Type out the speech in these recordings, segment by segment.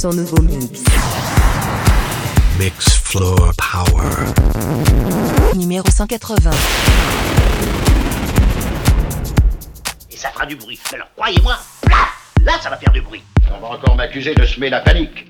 son nouveau mix. Mix Floor Power. Numéro 180. Et ça fera du bruit. Alors croyez-moi, là, là, ça va faire du bruit. On va encore m'accuser de semer la panique.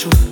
truth.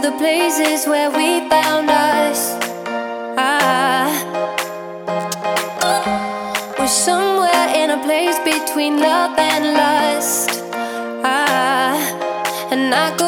to the places where we found us. Ah, we're somewhere in a place between love and lust. Ah, and I go.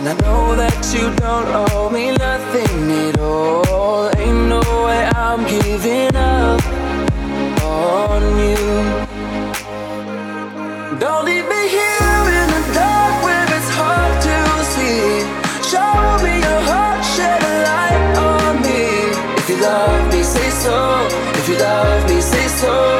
And I know that you don't owe me nothing at all. Ain't no way I'm giving up on you. Don't leave me here in the dark where it's hard to see. Show me your heart, shed a light on me. If you love me, say so. If you love me, say so.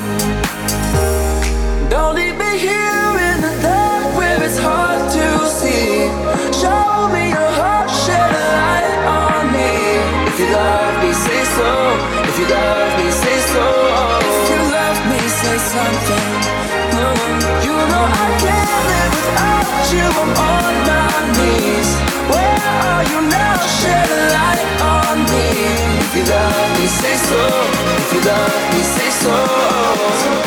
You know I can't live without you. I'm on my knees. Where are you now? Shed a light on me. If you love me, say so. If you love me, say so.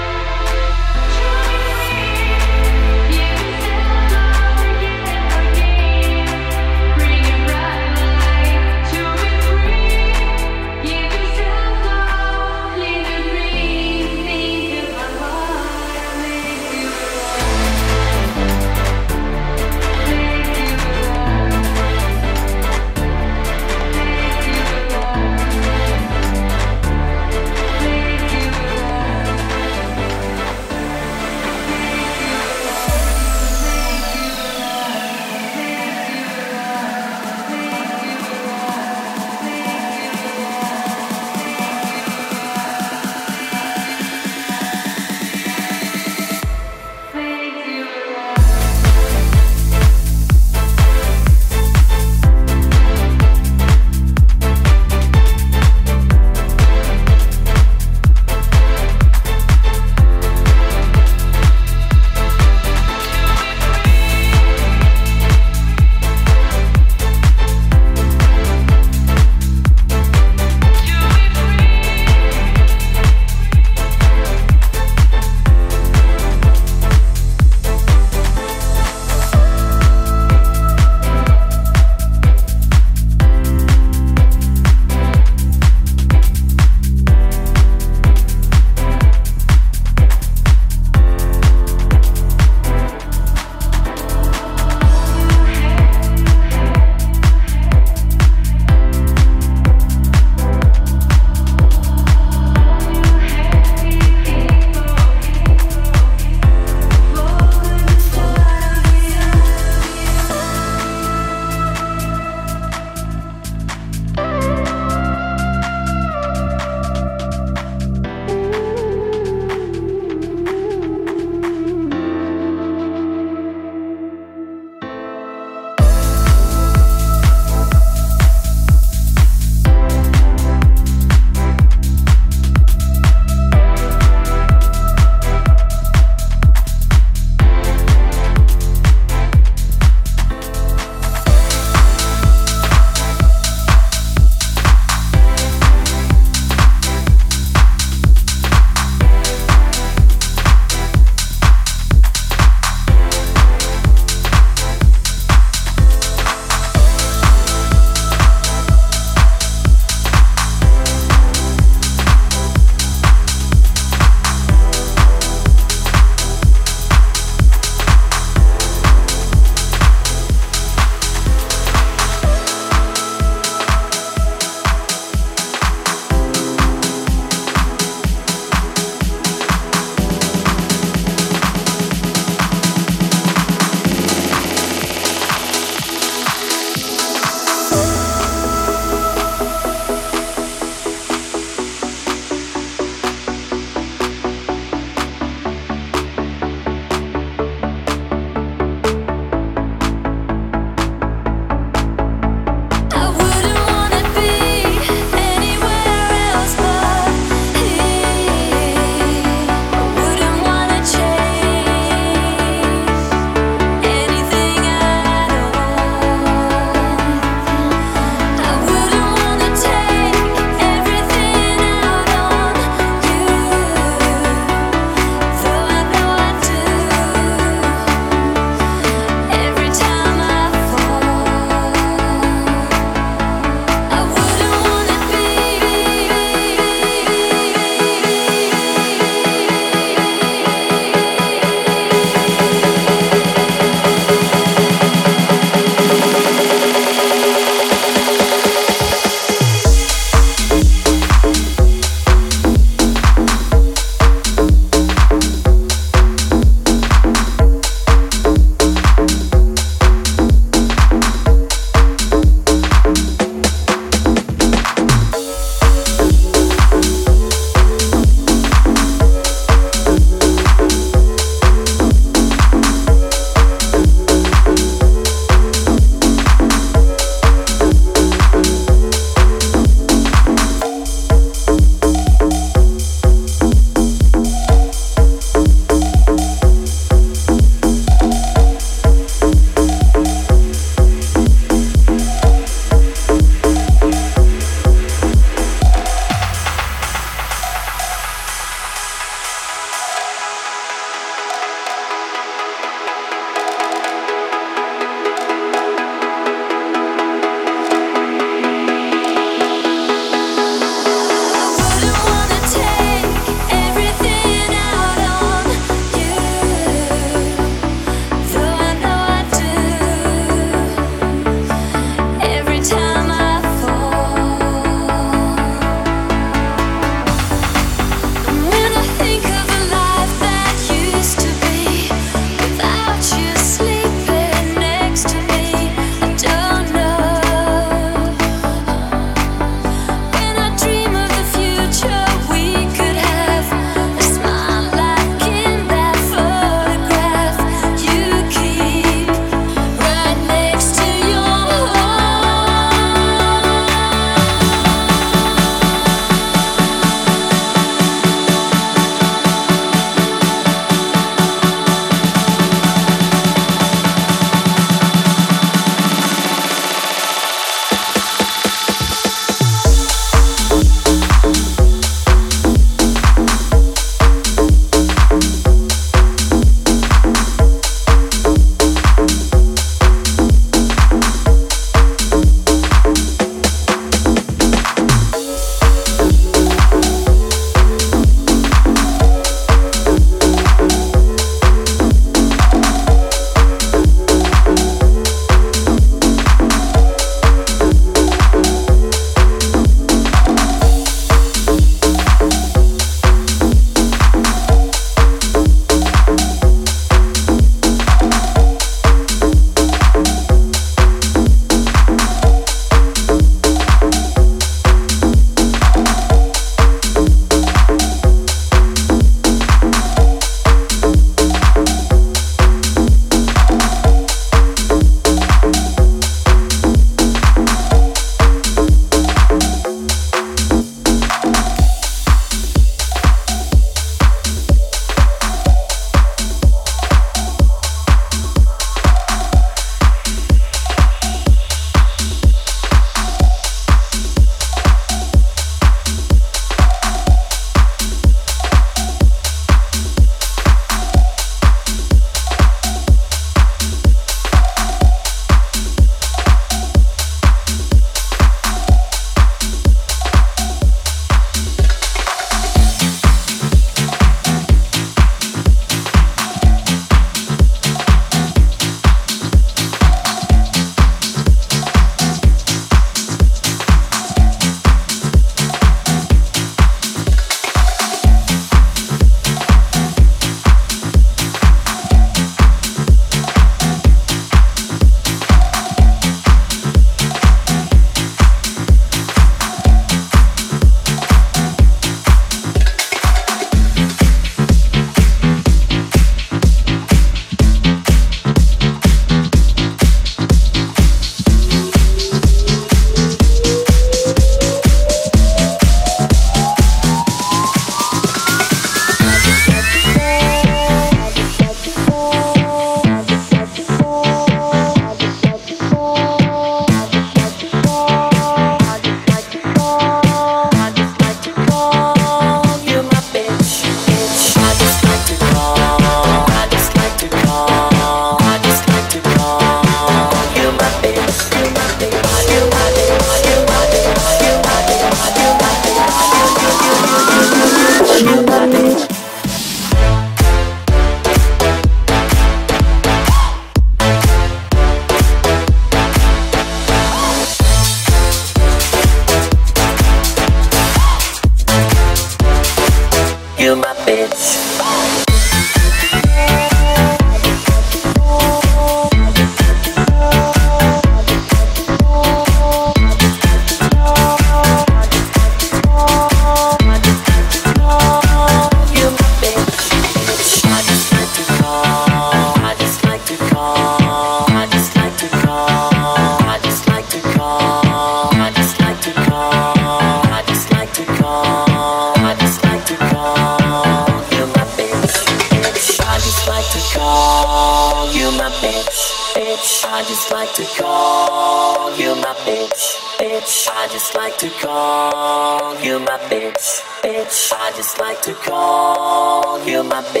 feel my baby.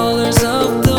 colors of the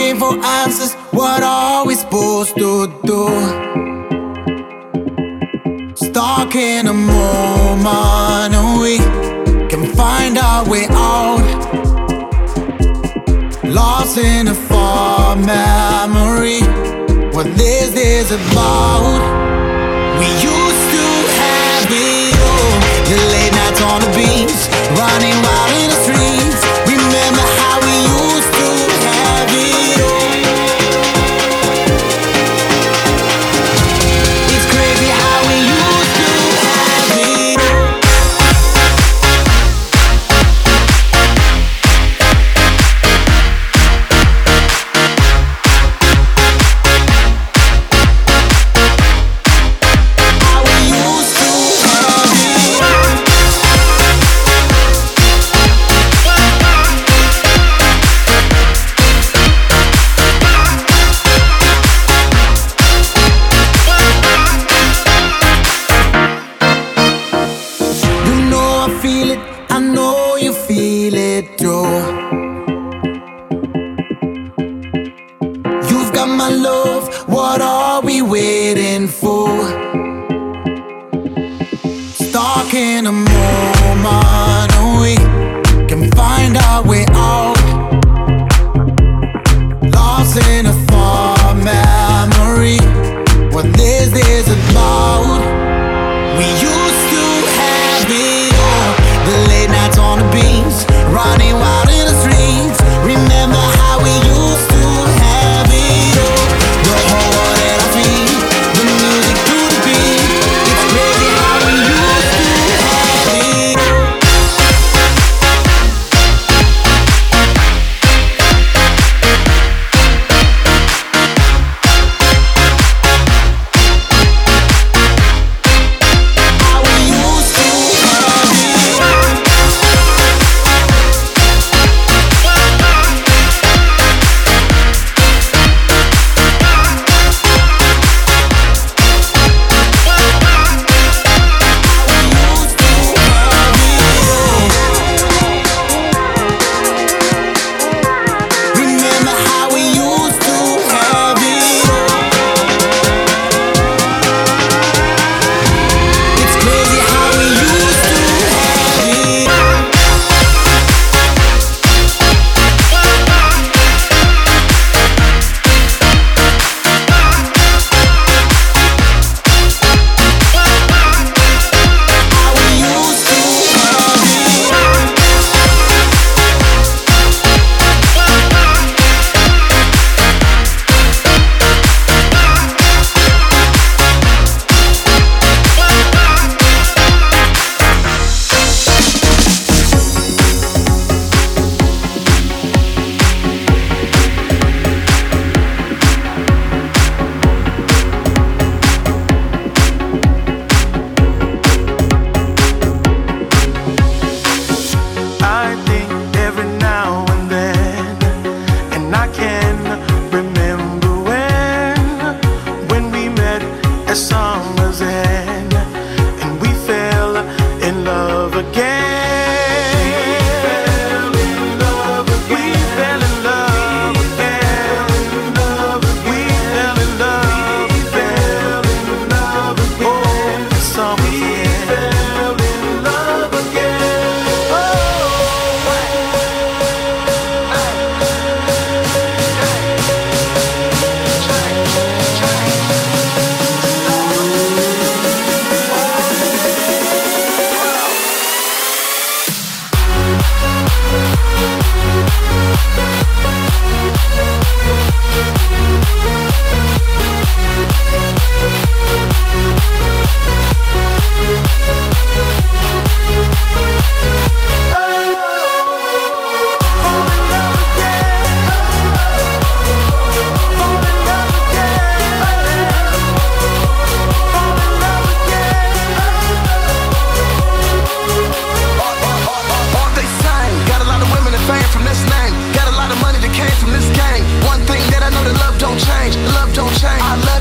looking for answers. What are we supposed to do? Stuck in a moment, and we can find our way out. Lost in a far memory. What this is about? We used to have it all. The late nights on the beach, running wild.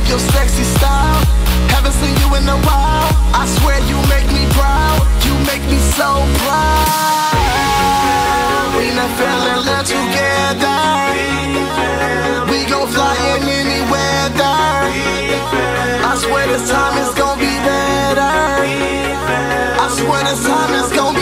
your sexy style. Haven't seen you in a while. I swear you make me proud. You make me so proud. We never fell in love together. We gon' fly in any weather. I swear this time is gon' be better. I swear this time is gonna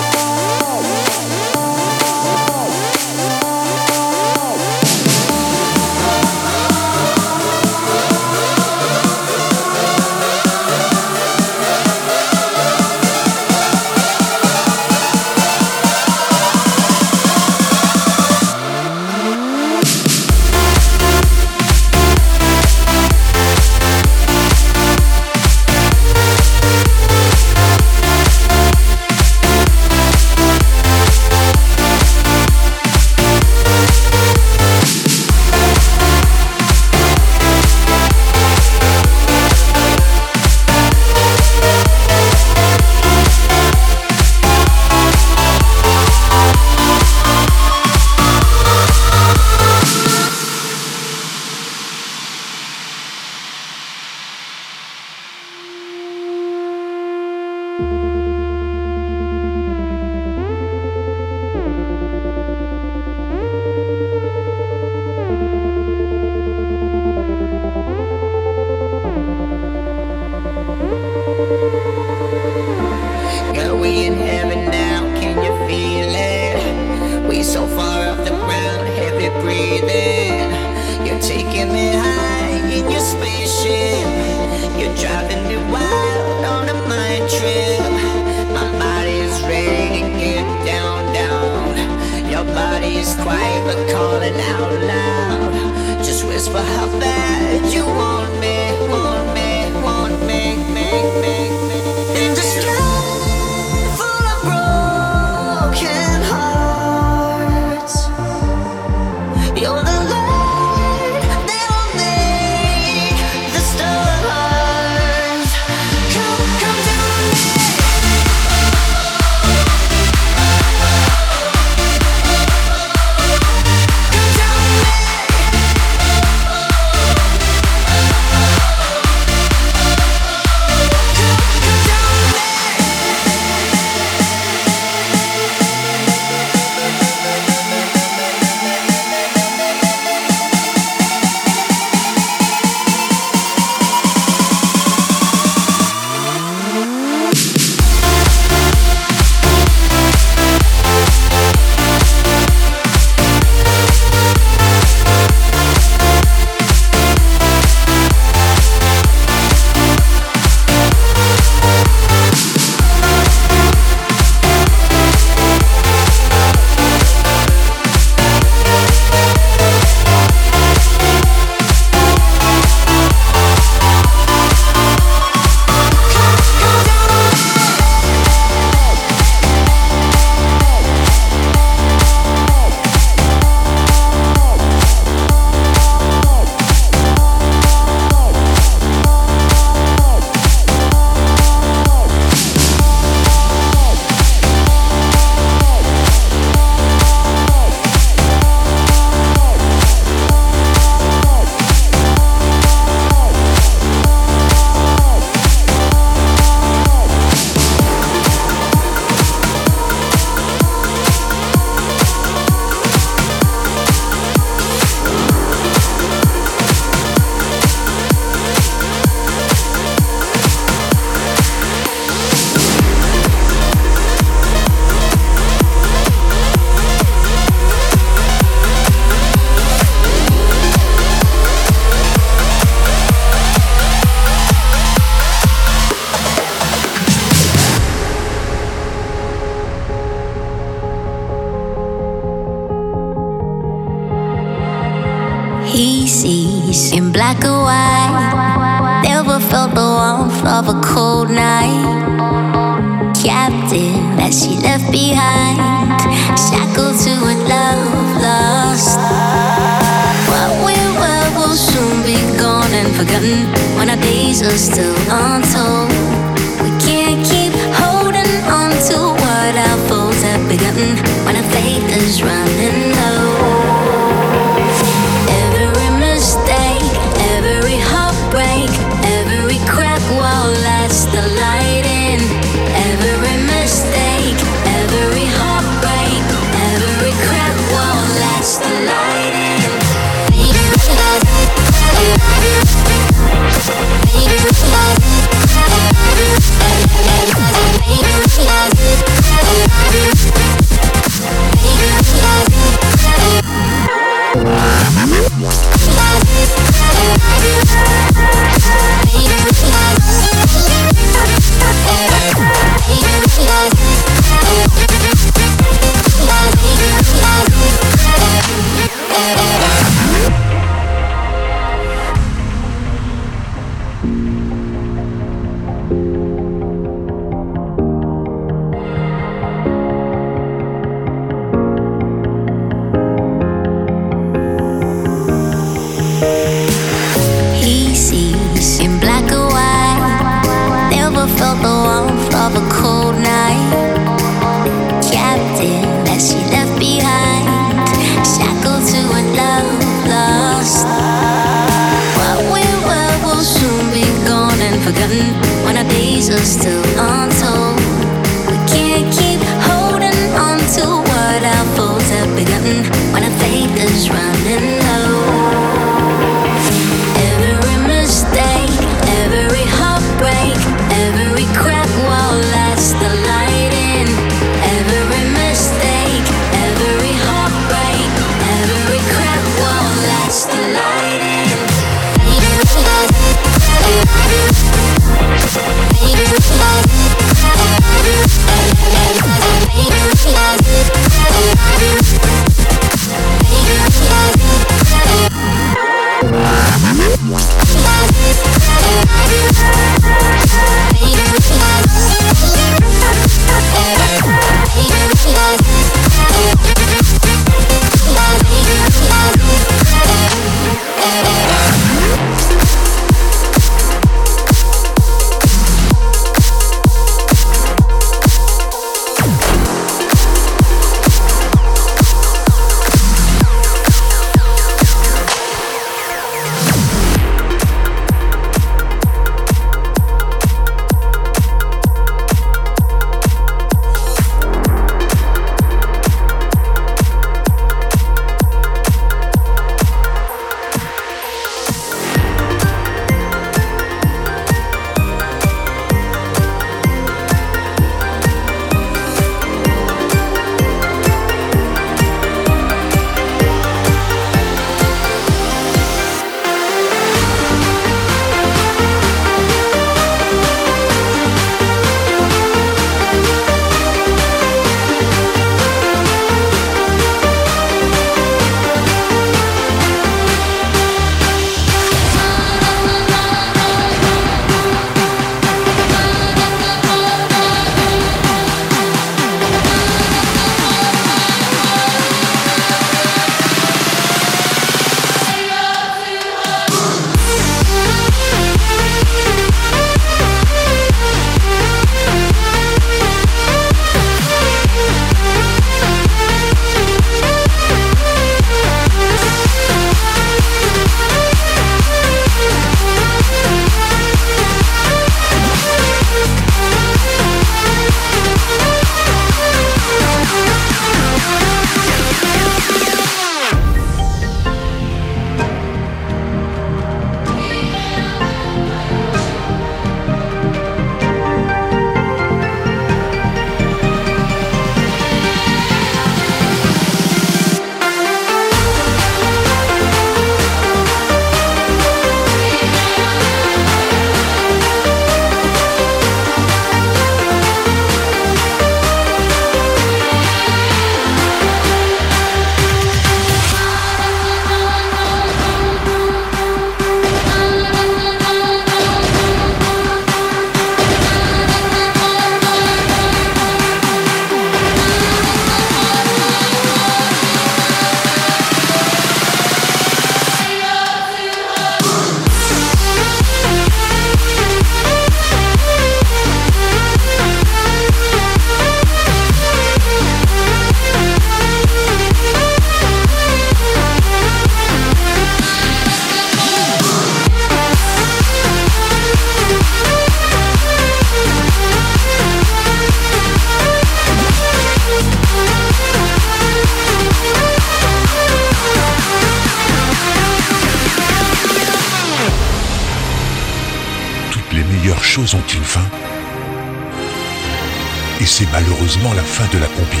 fin de la compile.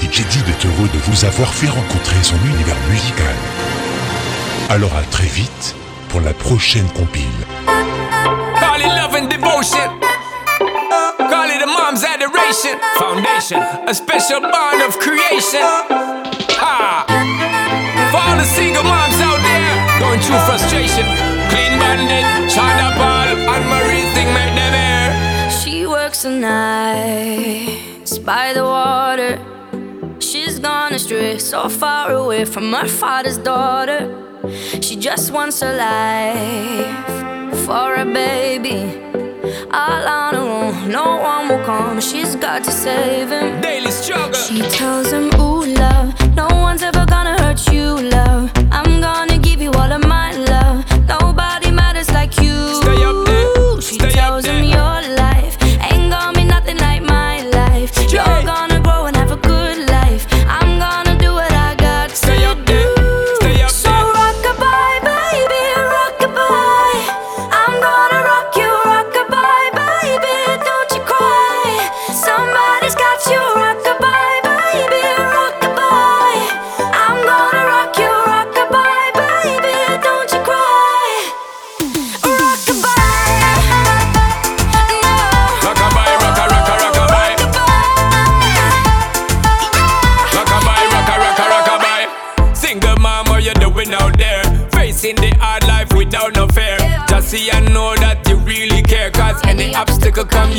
DJ Did est heureux de vous avoir fait rencontrer son univers musical. Alors à très vite pour la prochaine compile. Call it love and devotion. Call it a mom's adoration. Foundation, a special bond of creation. Ah. For all the single moms out there going through frustration. Clean bandit, China Paul, and Marie Works the nights by the water. She's gone astray, so far away from her father's daughter. She just wants a life for a baby. All on her own, no one will come. She's got to save him. Daily struggle. She tells him, Ooh, love, no one's ever gonna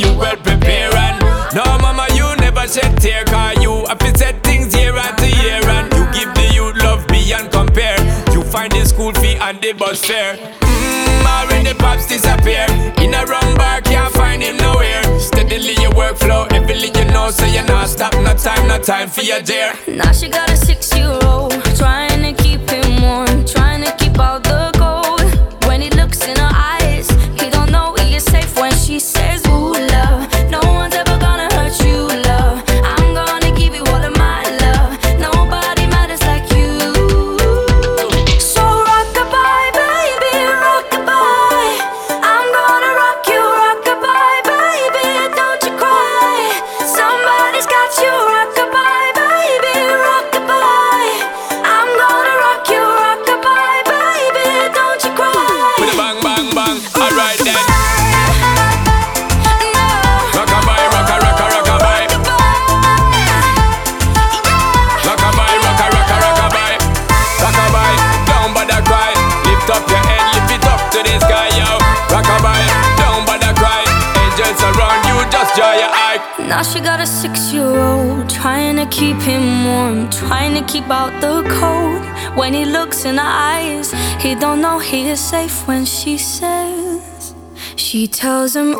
you well prepare. And no, mama, you never shed tear. Cause you have to set things year after year. And you give the youth love beyond compare. You find the school fee and the bus fare. Mmm, already pops disappear. In a wrong bar, can't find him nowhere. Steadily your workflow, everything you know, so you're not stop. No time, no time for your dear. Now she got a six She tells him,